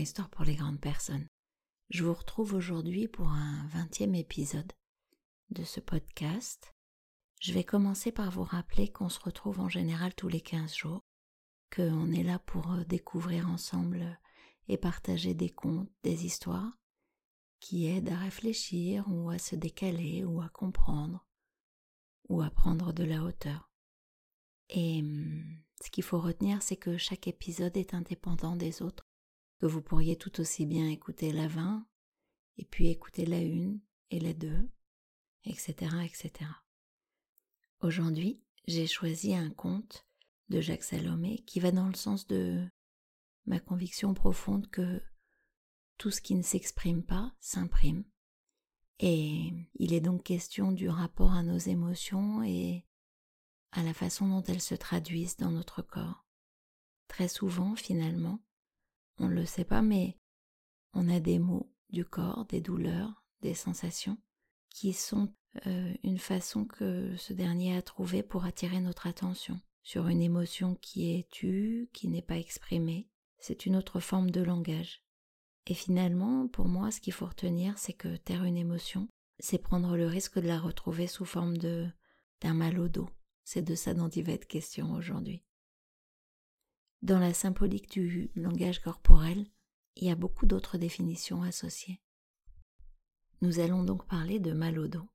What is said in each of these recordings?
Histoire pour les grandes personnes. Je vous retrouve aujourd'hui pour un vingtième épisode de ce podcast. Je vais commencer par vous rappeler qu'on se retrouve en général tous les 15 jours, qu'on est là pour euh, découvrir ensemble et partager des contes, des histoires qui aident à réfléchir ou à se décaler ou à comprendre ou à prendre de la hauteur. Et hum, ce qu'il faut retenir, c'est que chaque épisode est indépendant des autres, que vous pourriez tout aussi bien écouter la 20, et puis écouter la 1 et la 2, etc., etc. Aujourd'hui, j'ai choisi un conte de Jacques Salomé qui va dans le sens de ma conviction profonde que tout ce qui ne s'exprime pas s'imprime. Et il est donc question du rapport à nos émotions et à la façon dont elles se traduisent dans notre corps. Très souvent, finalement, on ne le sait pas, mais on a des mots du corps, des douleurs, des sensations, qui sont euh, une façon que ce dernier a trouvé pour attirer notre attention sur une émotion qui est tue, qui n'est pas exprimée. C'est une autre forme de langage. Et finalement, pour moi, ce qu'il faut retenir, c'est que taire une émotion, c'est prendre le risque de la retrouver sous forme de d'un mal au dos. C'est de ça dont il va être question aujourd'hui. Dans la symbolique du langage corporel, il y a beaucoup d'autres définitions associées. Nous allons donc parler de mal au dos.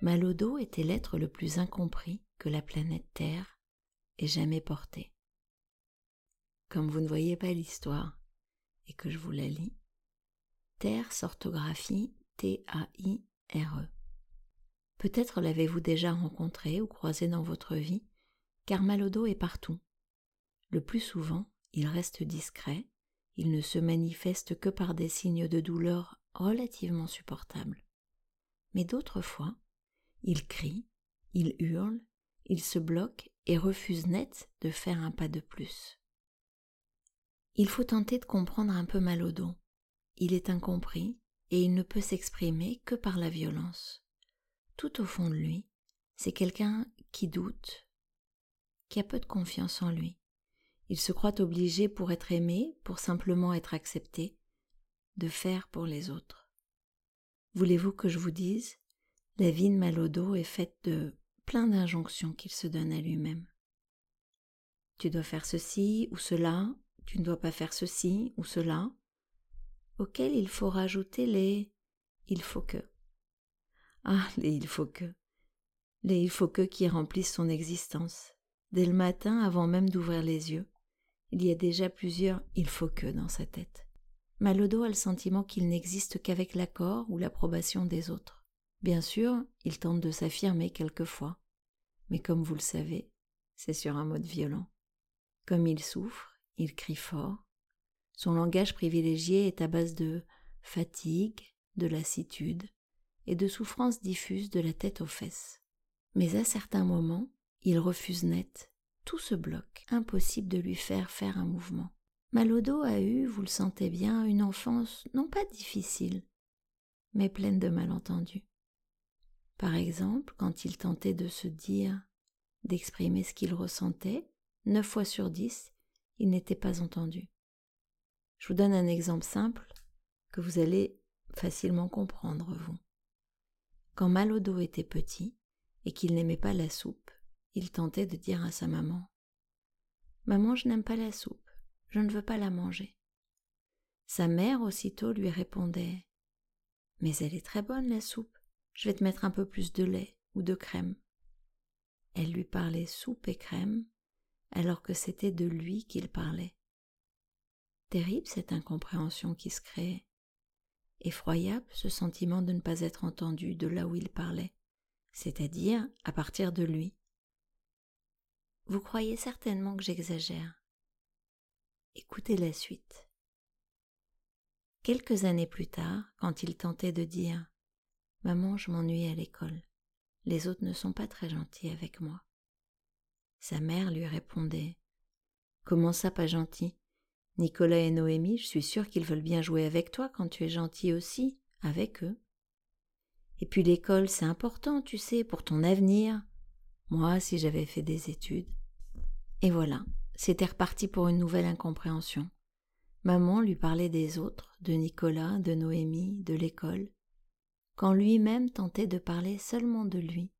Mal au dos était l'être le plus incompris que la planète Terre ait jamais porté. Comme vous ne voyez pas l'histoire et que je vous la lis, Terre s'orthographie T-A-I-R-E. Peut-être l'avez-vous déjà rencontré ou croisé dans votre vie, car Malodo est partout. Le plus souvent, il reste discret, il ne se manifeste que par des signes de douleur relativement supportables. Mais d'autres fois, il crie, il hurle, il se bloque et refuse net de faire un pas de plus. Il faut tenter de comprendre un peu Malodo. Il est incompris et il ne peut s'exprimer que par la violence. Tout au fond de lui, c'est quelqu'un qui doute, qui a peu de confiance en lui. Il se croit obligé pour être aimé, pour simplement être accepté, de faire pour les autres. Voulez-vous que je vous dise la vie de Malodo est faite de plein d'injonctions qu'il se donne à lui-même. Tu dois faire ceci ou cela, tu ne dois pas faire ceci ou cela, auquel il faut rajouter les il faut que. Ah, les il faut que. Les il faut que qui remplissent son existence. Dès le matin, avant même d'ouvrir les yeux, il y a déjà plusieurs il faut que dans sa tête. Malodo a le sentiment qu'il n'existe qu'avec l'accord ou l'approbation des autres. Bien sûr, il tente de s'affirmer quelquefois, mais comme vous le savez, c'est sur un mode violent. Comme il souffre, il crie fort. Son langage privilégié est à base de fatigue, de lassitude et de souffrance diffuse de la tête aux fesses. Mais à certains moments, il refuse net, tout se bloque, impossible de lui faire faire un mouvement. Malodo a eu, vous le sentez bien, une enfance non pas difficile, mais pleine de malentendus. Par exemple, quand il tentait de se dire, d'exprimer ce qu'il ressentait, neuf fois sur dix, il n'était pas entendu. Je vous donne un exemple simple que vous allez facilement comprendre, vous. Quand Malodo était petit et qu'il n'aimait pas la soupe, il tentait de dire à sa maman Maman, je n'aime pas la soupe, je ne veux pas la manger. Sa mère aussitôt lui répondait Mais elle est très bonne la soupe, je vais te mettre un peu plus de lait ou de crème. Elle lui parlait soupe et crème, alors que c'était de lui qu'il parlait. Terrible cette incompréhension qui se créait. Effroyable ce sentiment de ne pas être entendu de là où il parlait, c'est-à-dire à partir de lui. Vous croyez certainement que j'exagère. Écoutez la suite. Quelques années plus tard, quand il tentait de dire Maman, je m'ennuie à l'école. Les autres ne sont pas très gentils avec moi. Sa mère lui répondait Comment ça, pas gentil? Nicolas et Noémie, je suis sûre qu'ils veulent bien jouer avec toi quand tu es gentil aussi, avec eux. Et puis l'école, c'est important, tu sais, pour ton avenir. Moi, si j'avais fait des études. Et voilà, c'était reparti pour une nouvelle incompréhension. Maman lui parlait des autres, de Nicolas, de Noémie, de l'école, quand lui-même tentait de parler seulement de lui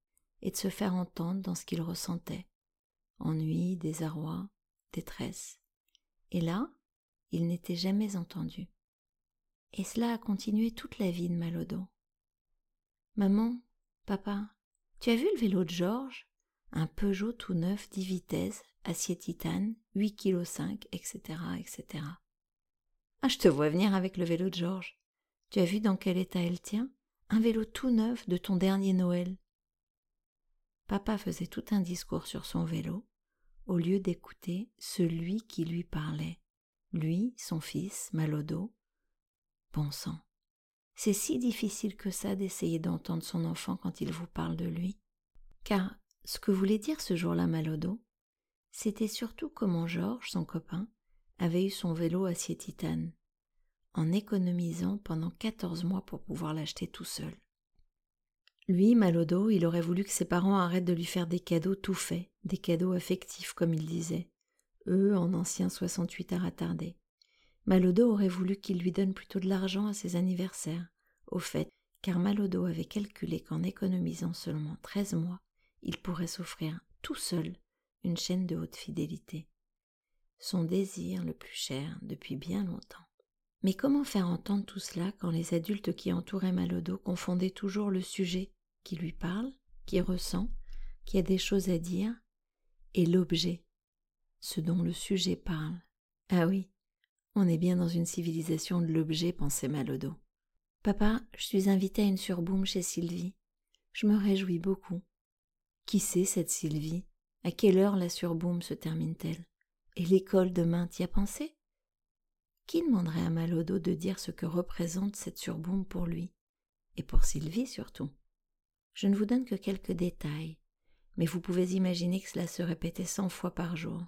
et de se faire entendre dans ce qu'il ressentait. Ennui, désarroi, détresse. Et là, il n'était jamais entendu. Et cela a continué toute la vie de Malodo. Maman, papa, tu as vu le vélo de Georges? Un Peugeot tout neuf, 10 vitesses, acier titane, 8 kg 5, etc., etc. Ah, je te vois venir avec le vélo de Georges. Tu as vu dans quel état elle tient? Un vélo tout neuf de ton dernier Noël. Papa faisait tout un discours sur son vélo, au lieu d'écouter celui qui lui parlait. Lui, son fils, Malodo. Bon sang. C'est si difficile que ça d'essayer d'entendre son enfant quand il vous parle de lui. Car ce que voulait dire ce jour-là Malodo, c'était surtout comment Georges, son copain, avait eu son vélo acier titane, en économisant pendant quatorze mois pour pouvoir l'acheter tout seul. Lui, Malodo, il aurait voulu que ses parents arrêtent de lui faire des cadeaux tout faits, des cadeaux affectifs, comme il disait, eux en ancien 68 à retarder. Malodo aurait voulu qu'il lui donne plutôt de l'argent à ses anniversaires, au fait, car Malodo avait calculé qu'en économisant seulement treize mois, il pourrait s'offrir tout seul une chaîne de haute fidélité son désir le plus cher depuis bien longtemps. Mais comment faire entendre tout cela quand les adultes qui entouraient Malodo confondaient toujours le sujet qui lui parle, qui ressent, qui a des choses à dire, et l'objet, ce dont le sujet parle. Ah oui, on est bien dans une civilisation de l'objet, pensait Malodo. Papa, je suis invité à une surboom chez Sylvie. Je me réjouis beaucoup. Qui c'est cette Sylvie? À quelle heure la surboom se termine-t-elle? Et l'école demain, t'y as pensé? Qui demanderait à Malodo de dire ce que représente cette surbombe pour lui? Et pour Sylvie surtout. Je ne vous donne que quelques détails, mais vous pouvez imaginer que cela se répétait cent fois par jour,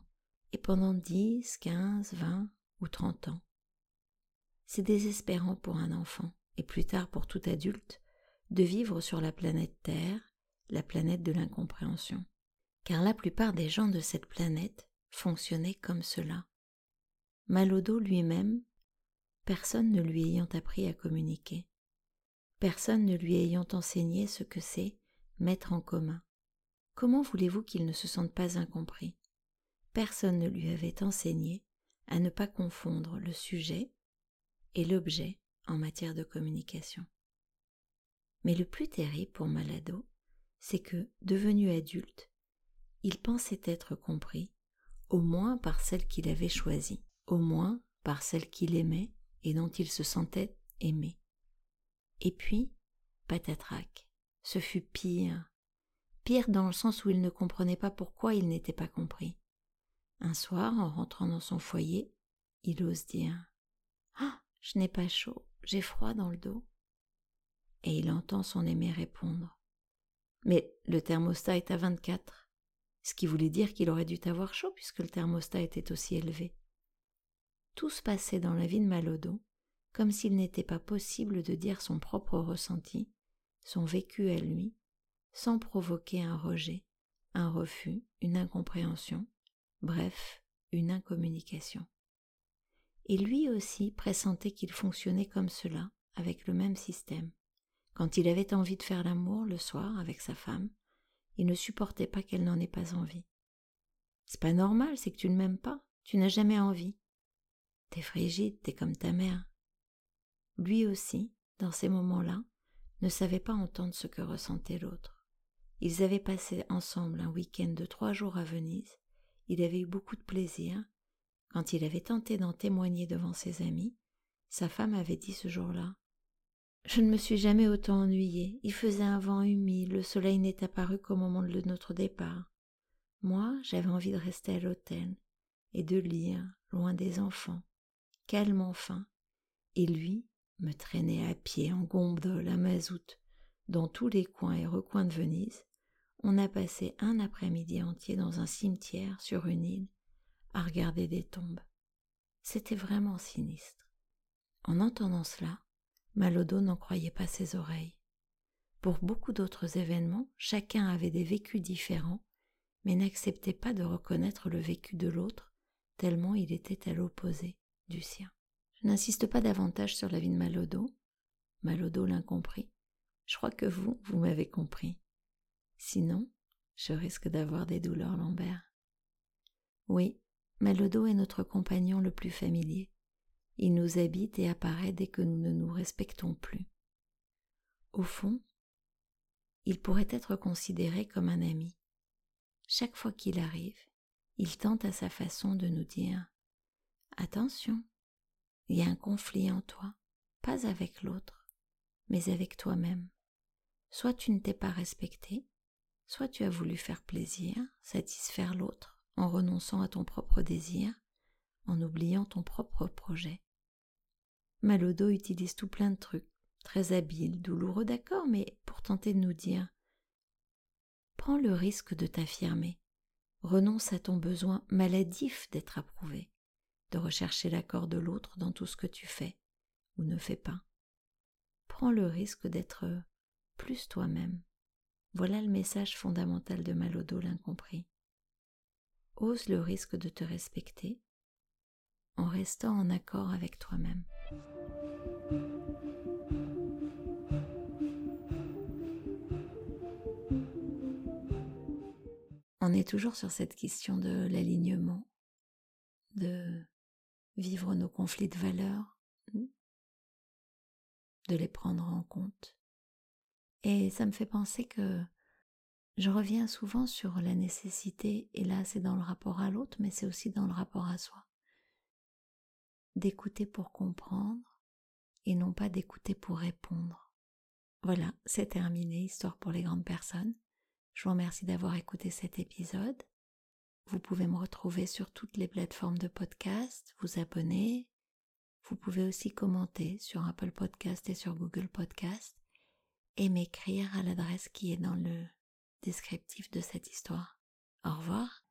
et pendant dix, quinze, vingt ou trente ans. C'est désespérant pour un enfant, et plus tard pour tout adulte, de vivre sur la planète Terre, la planète de l'incompréhension. Car la plupart des gens de cette planète fonctionnait comme cela. Malodo lui-même, personne ne lui ayant appris à communiquer, personne ne lui ayant enseigné ce que c'est mettre en commun. Comment voulez-vous qu'il ne se sente pas incompris? Personne ne lui avait enseigné à ne pas confondre le sujet et l'objet en matière de communication. Mais le plus terrible pour Malado, c'est que, devenu adulte, il pensait être compris au moins par celle qu'il avait choisie, au moins par celle qu'il aimait et dont il se sentait aimé. Et puis, patatrac, ce fut pire, pire dans le sens où il ne comprenait pas pourquoi il n'était pas compris. Un soir, en rentrant dans son foyer, il ose dire Ah, je n'ai pas chaud, j'ai froid dans le dos. Et il entend son aimé répondre Mais le thermostat est à vingt-quatre ce qui voulait dire qu'il aurait dû avoir chaud puisque le thermostat était aussi élevé. Tout se passait dans la vie de Malodo comme s'il n'était pas possible de dire son propre ressenti, son vécu à lui, sans provoquer un rejet, un refus, une incompréhension, bref, une incommunication. Et lui aussi pressentait qu'il fonctionnait comme cela, avec le même système. Quand il avait envie de faire l'amour le soir avec sa femme, il ne supportait pas qu'elle n'en ait pas envie. C'est pas normal, c'est que tu ne m'aimes pas, tu n'as jamais envie. T'es frigide, t'es comme ta mère. Lui aussi, dans ces moments-là, ne savait pas entendre ce que ressentait l'autre. Ils avaient passé ensemble un week-end de trois jours à Venise, il avait eu beaucoup de plaisir. Quand il avait tenté d'en témoigner devant ses amis, sa femme avait dit ce jour-là je ne me suis jamais autant ennuyée. Il faisait un vent humide, le soleil n'est apparu qu'au moment de notre départ. Moi, j'avais envie de rester à l'hôtel et de lire, loin des enfants, calme enfin. Et lui me traînait à pied en gondole à mazout dans tous les coins et recoins de Venise. On a passé un après-midi entier dans un cimetière sur une île à regarder des tombes. C'était vraiment sinistre. En entendant cela, Malodo n'en croyait pas ses oreilles. Pour beaucoup d'autres événements, chacun avait des vécus différents, mais n'acceptait pas de reconnaître le vécu de l'autre, tellement il était à l'opposé du sien. Je n'insiste pas davantage sur la vie de Malodo. Malodo l'incompris. Je crois que vous, vous m'avez compris. Sinon, je risque d'avoir des douleurs Lambert. Oui, Malodo est notre compagnon le plus familier. Il nous habite et apparaît dès que nous ne nous respectons plus. Au fond, il pourrait être considéré comme un ami. Chaque fois qu'il arrive, il tente à sa façon de nous dire Attention, il y a un conflit en toi, pas avec l'autre, mais avec toi-même. Soit tu ne t'es pas respecté, soit tu as voulu faire plaisir, satisfaire l'autre en renonçant à ton propre désir, en oubliant ton propre projet. Malodo utilise tout plein de trucs, très habiles, douloureux d'accord, mais pour tenter de nous dire Prends le risque de t'affirmer, renonce à ton besoin maladif d'être approuvé, de rechercher l'accord de l'autre dans tout ce que tu fais ou ne fais pas. Prends le risque d'être plus toi-même. Voilà le message fondamental de Malodo l'incompris. Ose le risque de te respecter en restant en accord avec toi-même. On est toujours sur cette question de l'alignement, vivre nos conflits de valeurs, de les prendre en compte. Et ça me fait penser que je reviens souvent sur la nécessité, et là c'est dans le rapport à l'autre, mais c'est aussi dans le rapport à soi, d'écouter pour comprendre et non pas d'écouter pour répondre. Voilà, c'est terminé, histoire pour les grandes personnes. Je vous remercie d'avoir écouté cet épisode. Vous pouvez me retrouver sur toutes les plateformes de podcast, vous abonner. Vous pouvez aussi commenter sur Apple Podcast et sur Google Podcast et m'écrire à l'adresse qui est dans le descriptif de cette histoire. Au revoir.